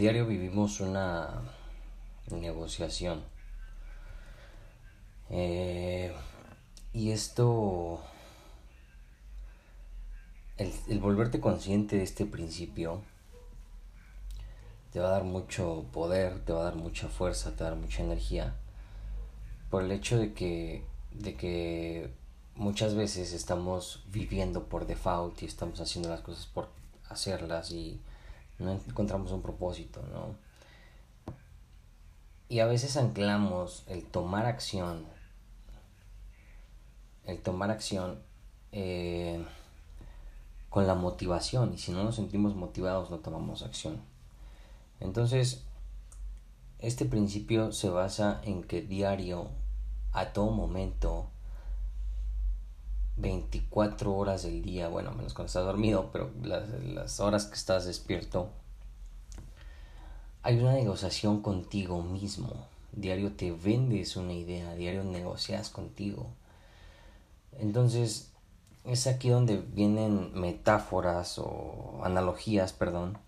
Diario vivimos una negociación. Eh, y esto, el, el, volverte consciente de este principio, te va a dar mucho poder, te va a dar mucha fuerza, te va a dar mucha energía, por el hecho de que, de que muchas veces estamos viviendo por default y estamos haciendo las cosas por hacerlas y no encontramos un propósito, ¿no? Y a veces anclamos el tomar acción, el tomar acción eh, con la motivación, y si no nos sentimos motivados no tomamos acción. Entonces, este principio se basa en que diario, a todo momento, 24 horas del día, bueno, menos cuando estás dormido, pero las, horas que estás despierto, hay una negociación contigo mismo. Diario te vendes una idea, diario negocias contigo. Entonces, es aquí donde vienen metáforas o analogías, perdón,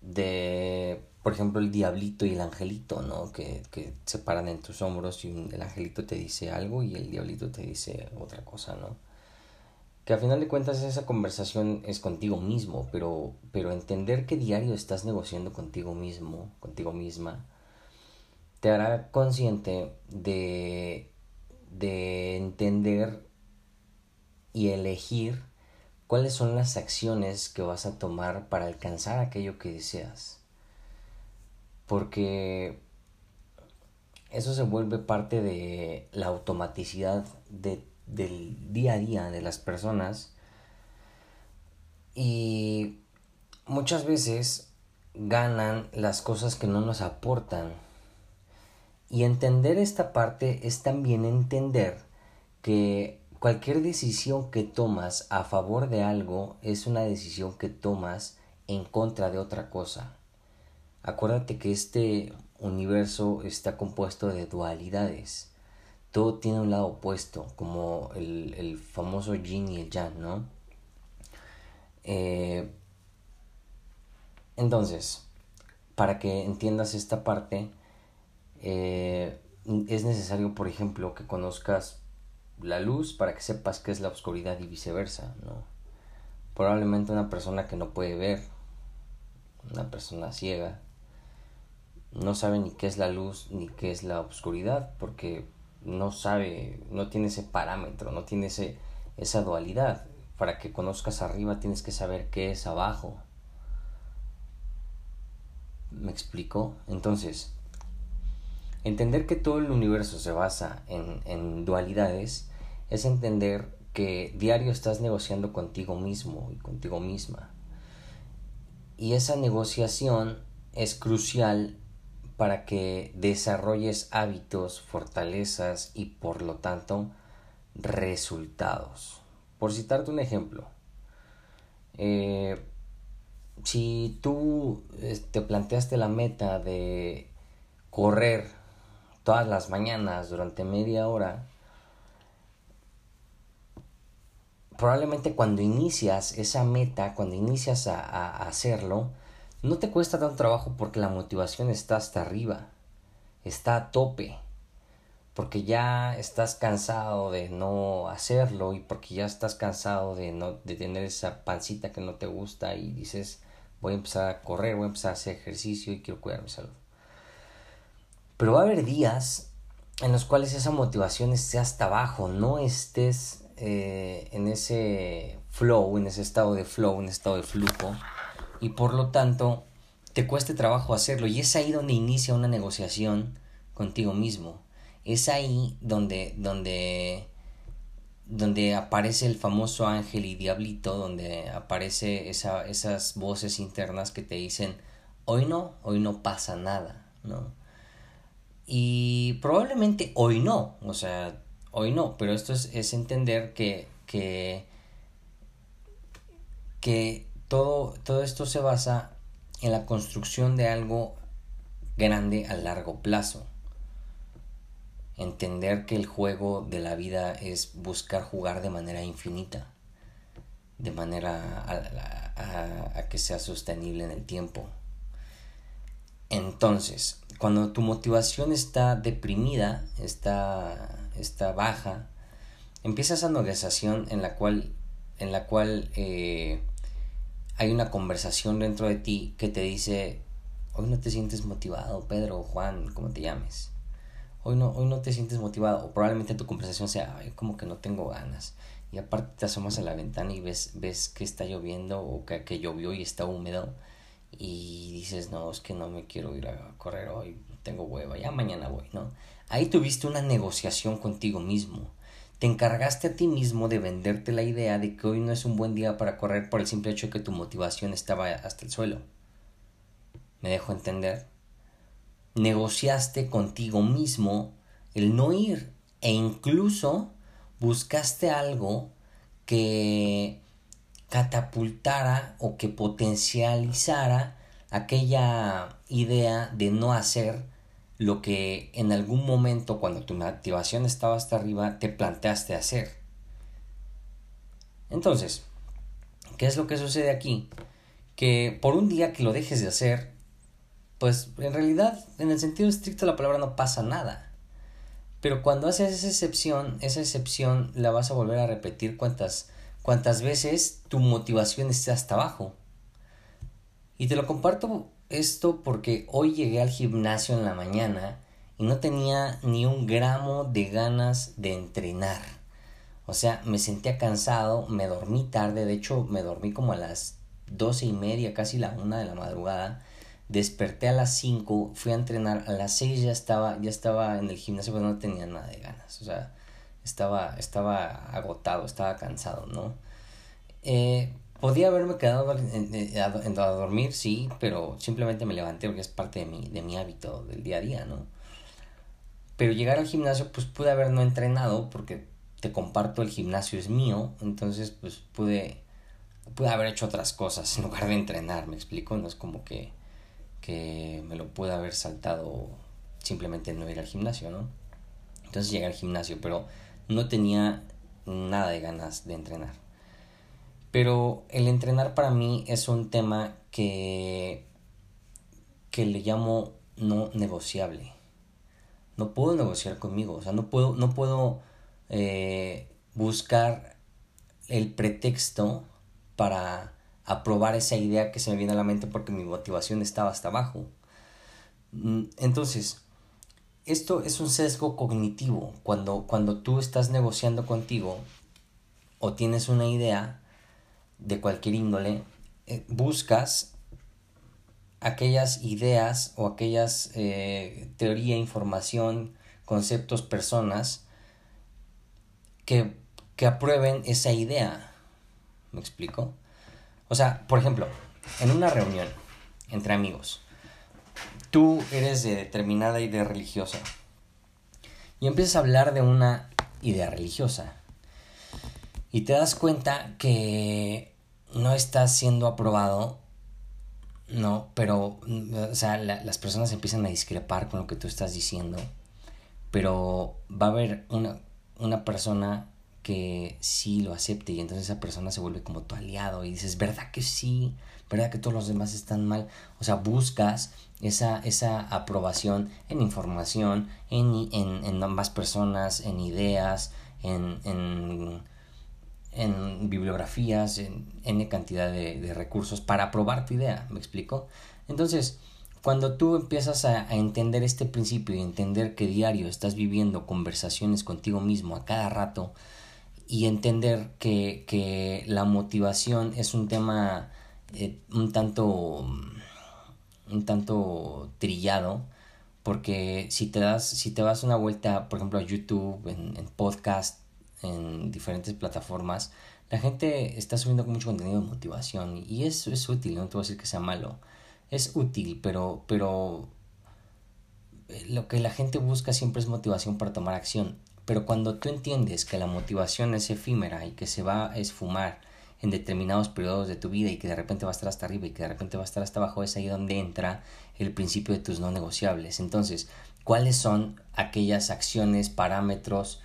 de por ejemplo, el diablito y el angelito, ¿no? Que, que se paran en tus hombros y el angelito te dice algo y el diablito te dice otra cosa, ¿no? Que al final de cuentas esa conversación es contigo mismo, pero, pero entender que diario estás negociando contigo mismo, contigo misma, te hará consciente de, de entender y elegir cuáles son las acciones que vas a tomar para alcanzar aquello que deseas porque eso se vuelve parte de la automaticidad de, del día a día de las personas y muchas veces ganan las cosas que no nos aportan. Y entender esta parte es también entender que cualquier decisión que tomas a favor de algo es una decisión que tomas en contra de otra cosa. Acuérdate que este universo está compuesto de dualidades. Todo tiene un lado opuesto, como el, famoso yin y el yang, ¿no? Eh, entonces, para que entiendas esta parte, eh, es necesario, por ejemplo, que conozcas la luz para que sepas qué es la oscuridad y viceversa, ¿no? Probablemente una persona que no puede ver, una persona ciega, no sabe ni qué es la luz ni qué es la oscuridad porque no sabe, no tiene ese parámetro, no tiene ese, esa dualidad. Para que conozcas arriba tienes que saber qué es abajo. ¿Me explico? Entonces, entender que todo el universo se basa en, en dualidades es entender que diario estás negociando contigo mismo y contigo misma. Y esa negociación es crucial para que desarrolles hábitos, fortalezas y por lo tanto resultados. Por citarte un ejemplo, eh, si tú eh, te planteaste la meta de correr todas las mañanas durante media hora, probablemente cuando inicias esa meta, cuando inicias a hacerlo, no te cuesta tanto trabajo porque la motivación está hasta arriba, está a tope, porque ya estás cansado de no hacerlo y porque ya estás cansado de no de tener esa pancita que no te gusta y dices voy a empezar a correr, voy a empezar a hacer ejercicio y quiero cuidar mi salud. Pero va a haber días en los cuales esa motivación esté hasta abajo, no estés eh, en ese flow, en ese estado de flow, en ese estado de flujo y por lo tanto te cueste trabajo hacerlo. Y es ahí donde inicia una negociación contigo mismo. Es ahí donde, donde, donde aparece el famoso ángel y diablito, donde aparece esa, esas voces internas que te dicen, hoy no, hoy no pasa nada, ¿no? Y probablemente hoy no, o sea, hoy no, pero esto es, es entender que, que, que todo, todo esto se basa en la construcción de algo grande a largo plazo. Entender que el juego de la vida es buscar jugar de manera infinita, de manera a, que sea sostenible en el tiempo. Entonces, cuando tu motivación está deprimida, está, está baja, empieza esa negociación en la cual, en la cual eh, hay una conversación dentro de ti que te dice, hoy no te sientes motivado, Pedro, Juan, como te llames. Hoy no, hoy no te sientes motivado. O probablemente tu conversación sea, Ay, como que no tengo ganas. Y aparte te asomas a la ventana y ves, ves que está lloviendo o que, que llovió y está húmedo. Y dices, no, es que no me quiero ir a correr hoy, tengo hueva, ya mañana voy, ¿no? Ahí tuviste una negociación contigo mismo te encargaste a ti mismo de venderte la idea de que hoy no es un buen día para correr por el simple hecho de que tu motivación estaba hasta el suelo. ¿Me dejo entender? Negociaste contigo mismo el no ir e incluso buscaste algo que catapultara o que potencializara aquella idea de no hacer lo que en algún momento cuando tu motivación estaba hasta arriba te planteaste hacer. Entonces, ¿qué es lo que sucede aquí? Que por un día que lo dejes de hacer, pues en realidad en el sentido estricto de la palabra no pasa nada. Pero cuando haces esa excepción, esa excepción la vas a volver a repetir cuantas, cuantas veces tu motivación esté hasta abajo. Y te lo comparto esto porque hoy llegué al gimnasio en la mañana y no tenía ni un gramo de ganas de entrenar. O sea, me sentía cansado, me dormí tarde, de hecho me dormí como a las doce y media, casi la una de la madrugada. Desperté a las cinco, fui a entrenar, a las seis ya estaba, ya estaba en el gimnasio, pero no tenía nada de ganas. O sea, estaba, estaba agotado, estaba cansado, ¿no? Eh, Podía haberme quedado a, dormir, sí, pero simplemente me levanté porque es parte de mi, de mi hábito del día a día, ¿no? Pero llegar al gimnasio, pues pude haber no entrenado porque te comparto, el gimnasio es mío, entonces pues pude, pude haber hecho otras cosas en lugar de entrenar, me explico, no es como que, que me lo pude haber saltado simplemente no ir al gimnasio, ¿no? Entonces llegué al gimnasio, pero no tenía nada de ganas de entrenar. Pero el entrenar para mí es un tema que, que le llamo no negociable. No puedo negociar conmigo, o sea, no puedo, no puedo eh, buscar el pretexto para aprobar esa idea que se me viene a la mente porque mi motivación estaba hasta abajo. Mm, entonces, esto es un sesgo cognitivo. Cuando, cuando tú estás negociando contigo o tienes una idea, de cualquier índole, eh, buscas aquellas ideas o aquellas eh, teoría, información, conceptos, personas que, que aprueben esa idea. ¿Me explico? O sea, por ejemplo, en una reunión entre amigos, tú eres de determinada idea religiosa y empiezas a hablar de una idea religiosa y te das cuenta que no está siendo aprobado, no, pero, o sea, las personas empiezan a discrepar con lo que tú estás diciendo, pero va a haber una, una persona que sí lo acepte y entonces esa persona se vuelve como tu aliado y dices, ¿verdad que sí? ¿Verdad que todos los demás están mal? O sea, buscas esa, esa aprobación en información, en, en, en ambas personas, en ideas, en, en bibliografías, en N cantidad de, recursos para probar tu idea, ¿me explico? Entonces, cuando tú empiezas a, entender este principio y entender que diario estás viviendo conversaciones contigo mismo a cada rato y entender que, la motivación es un tema eh, un tanto un tanto trillado porque si te das si te das una vuelta por ejemplo a YouTube en, en podcast en diferentes plataformas la gente está subiendo mucho contenido de motivación y eso es útil no te voy a decir que sea malo es útil pero pero lo que la gente busca siempre es motivación para tomar acción pero cuando tú entiendes que la motivación es efímera y que se va a esfumar en determinados periodos de tu vida y que de repente va a estar hasta arriba y que de repente va a estar hasta abajo, es ahí donde entra el principio de tus no negociables. Entonces, ¿cuáles son aquellas acciones, parámetros,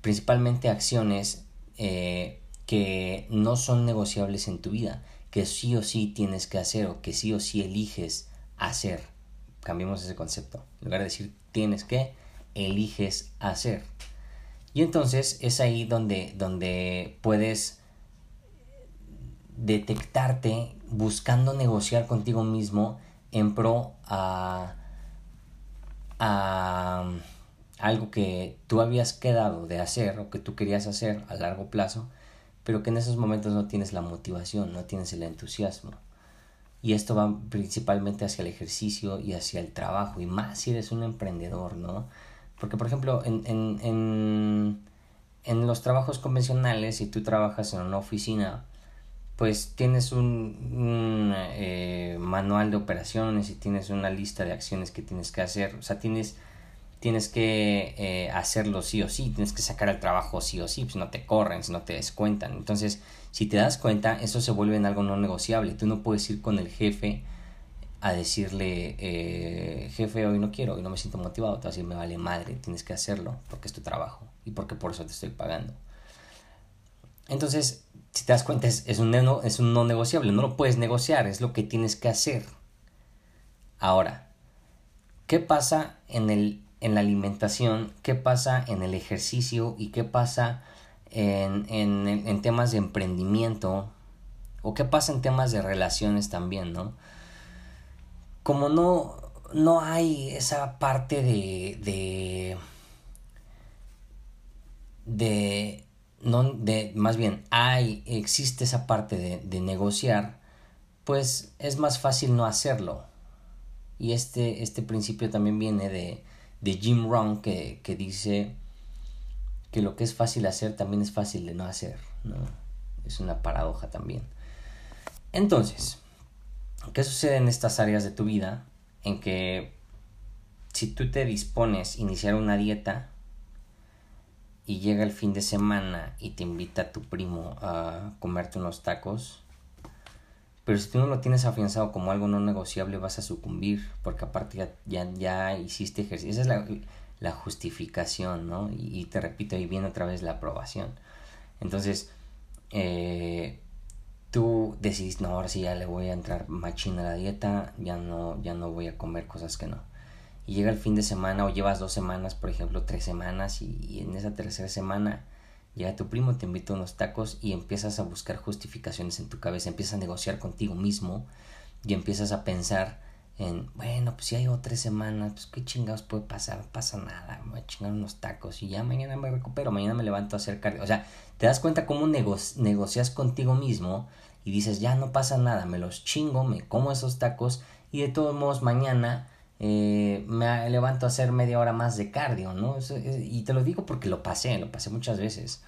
principalmente acciones eh, que no son negociables en tu vida, que sí o sí tienes que hacer o que sí o sí eliges hacer? Cambiemos ese concepto. En lugar de decir tienes que, eliges hacer. Y entonces es ahí donde, donde puedes detectarte buscando negociar contigo mismo en pro a, a algo que tú habías quedado de hacer o que tú querías hacer a largo plazo, pero que en esos momentos no tienes la motivación, no tienes el entusiasmo. Y esto va principalmente hacia el ejercicio y hacia el trabajo, y más si eres un emprendedor, ¿no? Porque, por ejemplo, en, en, en, en los trabajos convencionales, si tú trabajas en una oficina, pues tienes un, eh, manual de operaciones y tienes una lista de acciones que tienes que hacer. O sea, tienes, tienes que eh, hacerlo sí o sí, tienes que sacar el trabajo sí o sí, pues no te corren, si no te descuentan. Entonces, si te das cuenta, eso se vuelve en algo no negociable. Tú no puedes ir con el jefe a decirle, eh, jefe, hoy no quiero, hoy no me siento motivado. Te vas a decir, me vale madre, tienes que hacerlo porque es tu trabajo y porque por eso te estoy pagando. Entonces, si te das cuenta, es, un no, es un no negociable, no lo puedes negociar, es lo que tienes que hacer. Ahora, ¿qué pasa en, el, en la alimentación? ¿Qué pasa en el ejercicio? ¿Y qué pasa en, en, en temas de emprendimiento? ¿O qué pasa en temas de relaciones también, no? Como no, no hay esa parte de, de, de no de más bien hay existe esa parte de, de, negociar pues es más fácil no hacerlo y este este principio también viene de, de Jim Rohn que, que dice que lo que es fácil hacer también es fácil de no hacer ¿no? es una paradoja también entonces ¿qué sucede en estas áreas de tu vida en que si tú te dispones a iniciar una dieta y llega el fin de semana y te invita a tu primo a comerte unos tacos, pero si tú no lo tienes afianzado como algo no negociable vas a sucumbir, porque aparte ya, ya, hiciste ejercicio. Esa es la, la justificación, ¿no? Y, te repito, ahí viene otra vez la aprobación. Entonces, eh, tú decidís, no, ahora sí ya le voy a entrar machina a la dieta, ya no, ya no voy a comer cosas que no y llega el fin de semana o llevas dos semanas, por ejemplo, tres semanas y, en esa tercera semana llega tu primo, te invita unos tacos y empiezas a buscar justificaciones en tu cabeza, empiezas a negociar contigo mismo y empiezas a pensar en, bueno, pues si hay otras semanas, pues qué chingados puede pasar, no pasa nada, me voy a chingar unos tacos y ya mañana me recupero, mañana me levanto a hacer cardio. O sea, te das cuenta cómo negocias contigo mismo y dices, ya no pasa nada, me los chingo, me como esos tacos y de todos modos mañana eh, me levanto a hacer media hora más de cardio, ¿no? y te lo digo porque lo pasé, lo pasé muchas veces.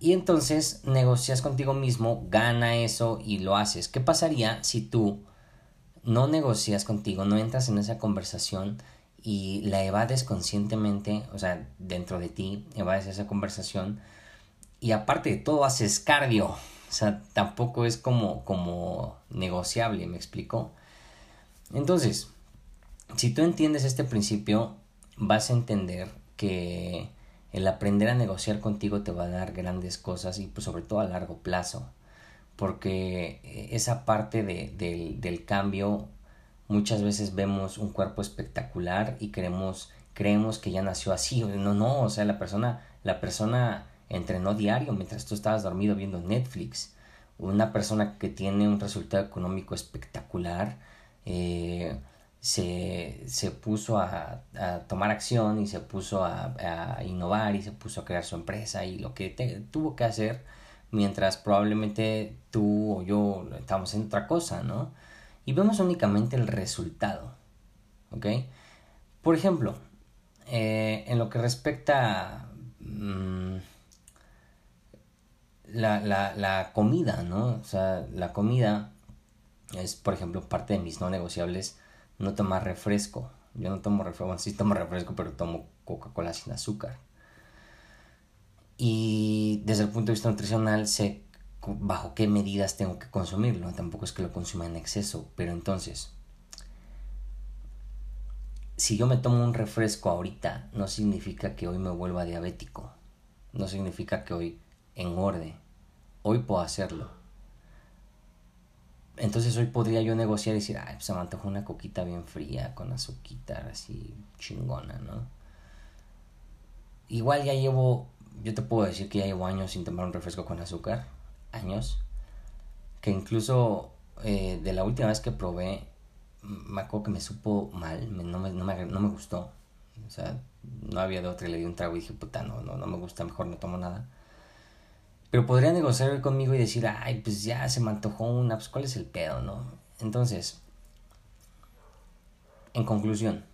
Y entonces negocias contigo mismo, gana eso y lo haces. ¿Qué pasaría si tú no negocias contigo, no entras en esa conversación y la evades conscientemente, o sea, dentro de ti, evades esa conversación y aparte de todo haces cardio? O sea, tampoco es como, como negociable, ¿me explico? Entonces, si tú entiendes este principio, vas a entender que el aprender a negociar contigo te va a dar grandes cosas y pues sobre todo a largo plazo. Porque esa parte de, del cambio, muchas veces vemos un cuerpo espectacular y creemos, creemos que ya nació así. No, no, o sea, la persona, la persona entrenó diario mientras tú estabas dormido viendo Netflix. Una persona que tiene un resultado económico espectacular, eh, se, se, puso a, a, tomar acción y se puso a, a, innovar y se puso a crear su empresa y lo que tuvo que hacer mientras probablemente tú o yo estábamos en otra cosa, ¿no? y vemos únicamente el resultado. ¿Ok? Por ejemplo, eh, en lo que respecta mm, la, la, la comida, ¿no? O sea, la comida es, por ejemplo, parte de mis no negociables no tomar refresco. Yo no tomo refresco, bueno, sí tomo refresco, pero tomo Coca-Cola sin azúcar. Y desde el punto de vista nutricional sé bajo qué medidas tengo que consumirlo. Tampoco es que lo consuma en exceso, pero entonces, si yo me tomo un refresco ahorita, no significa que hoy me vuelva diabético. No significa que hoy engorde. Hoy puedo hacerlo. Entonces hoy podría yo negociar y decir, ay, pues se me antoja una coquita bien fría con azuquita así chingona, ¿no? Igual ya llevo, yo te puedo decir que ya llevo años sin tomar un refresco con azúcar, años, que incluso eh, de la última vez que probé, me acuerdo que me supo mal, no, me, no, me, no me gustó, o sea, no había de otra y le di un trago y dije, puta, no, no, no me gusta, mejor no tomo nada. Pero podría negociar conmigo y decir, ay, pues ya se me antojó una, pues cuál es el pedo, ¿no? Entonces, en conclusión,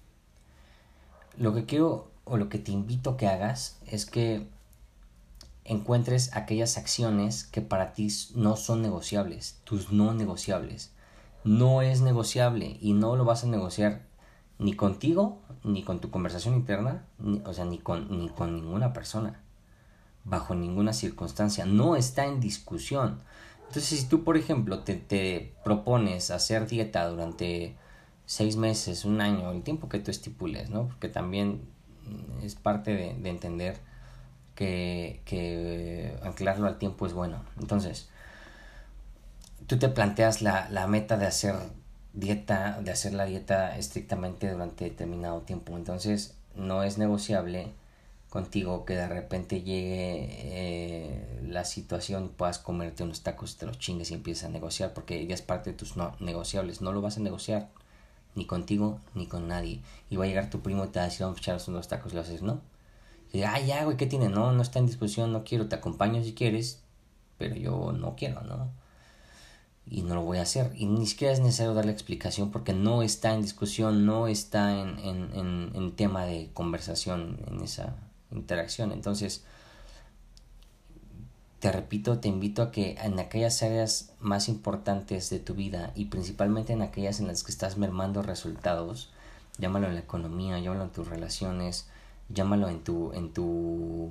lo que quiero o lo que te invito a que hagas es que encuentres aquellas acciones que para ti no son negociables, tus no negociables. No es negociable y no lo vas a negociar ni contigo, ni con tu conversación interna, o sea, ni con, ni con ninguna persona bajo ninguna circunstancia, no está en discusión. Entonces, si tú, por ejemplo, te, te propones hacer dieta durante seis meses, un año, el tiempo que tú estipules, ¿no? Porque también es parte de, de entender que, que, anclarlo al tiempo es bueno. Entonces, tú te planteas la, la meta de hacer dieta, de hacer la dieta estrictamente durante determinado tiempo. Entonces, no es negociable contigo que de repente llegue eh, la situación y puedas comerte unos tacos, te los chingues y empieces a negociar porque ya es parte de tus no negociables. No lo vas a negociar ni contigo ni con nadie. Y va a llegar tu primo y te va a decir, vamos a echar unos tacos y lo haces, ¿no? Y ah, ya, güey, ¿qué tiene? No, no está en discusión, no quiero, te acompaño si quieres, pero yo no quiero, ¿no? Y no lo voy a hacer. Y ni siquiera es necesario darle explicación porque no está en discusión, no está en, en, en, en tema de conversación en esa interacción. Entonces, te repito, te invito a que en aquellas áreas más importantes de tu vida y principalmente en aquellas en las que estás mermando resultados, llámalo en la economía, llámalo en tus relaciones, llámalo en tu, en tu,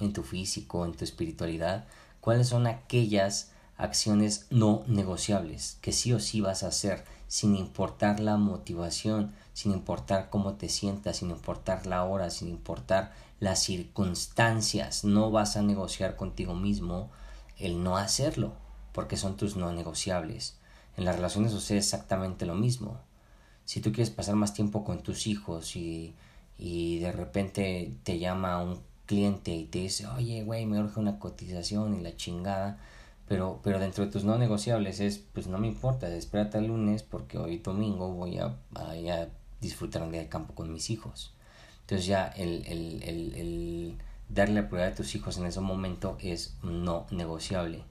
en tu físico, en tu espiritualidad, cuáles son aquellas acciones no negociables que sí o sí vas a hacer sin importar la motivación, sin importar cómo te sientas, sin importar la hora, sin importar las circunstancias. No vas a negociar contigo mismo el no hacerlo, porque son tus no negociables. En las relaciones sucede exactamente lo mismo. Si tú quieres pasar más tiempo con tus hijos y, y de repente te llama un cliente y te dice, oye, güey, me urge una cotización y la chingada, pero, pero dentro de tus no negociables es, pues no me importa, espérate el lunes porque hoy domingo voy a, a, a disfrutar un día de campo con mis hijos. Entonces ya el, el, el, el darle la prioridad a tus hijos en ese momento es no negociable.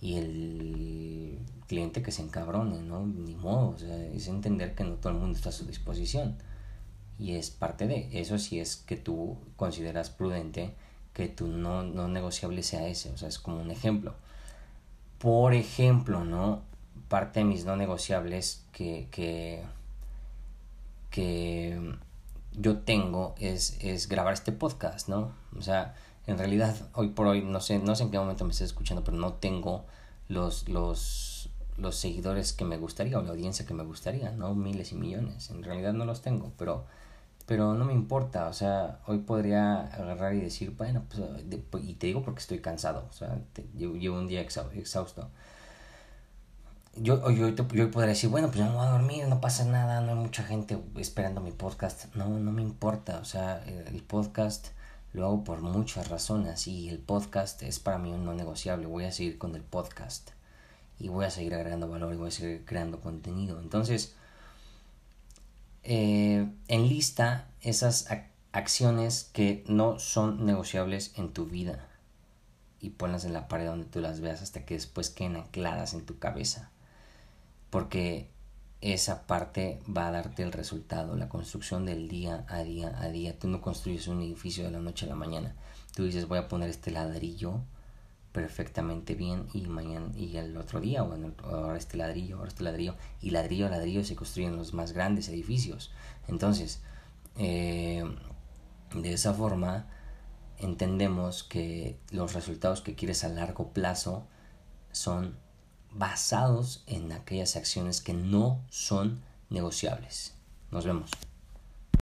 Y el cliente que se encabrone, ¿no? Ni modo, o sea, es entender que no todo el mundo está a su disposición. Y es parte de eso si es que tú consideras prudente que tu no, no negociable sea ese, o sea, es como un ejemplo. Por ejemplo, ¿no? Parte de mis no negociables que, que que yo tengo es, es grabar este podcast, ¿no? O sea, en realidad hoy por hoy no sé, no sé en qué momento me estés escuchando, pero no tengo los, los, los seguidores que me gustaría o la audiencia que me gustaría, ¿no? Miles y millones. En realidad no los tengo, pero, pero no me importa. O sea, hoy podría agarrar y decir, bueno, pues, y te digo porque estoy cansado, o sea, llevo, un día exhausto yo, yo, yo, podría decir, bueno, pues ya me voy a dormir, no pasa nada, no hay mucha gente esperando mi podcast. No, no me importa, o sea, el podcast lo hago por muchas razones y el podcast es para mí un no negociable. Voy a seguir con el podcast y voy a seguir agregando valor y voy a seguir creando contenido. Entonces, eh, enlista esas acciones que no son negociables en tu vida y ponlas en la pared donde tú las veas hasta que después queden ancladas en tu cabeza porque esa parte va a darte el resultado, la construcción del día a día a día. Tú no construyes un edificio de la noche a la mañana. Tú dices, voy a poner este ladrillo perfectamente bien y mañana y el otro día o ahora este ladrillo, ahora este ladrillo y ladrillo a ladrillo se construyen los más grandes edificios. Entonces, eh, de esa forma entendemos que los resultados que quieres a largo plazo son basados en aquellas acciones que no son negociables. Nos vemos.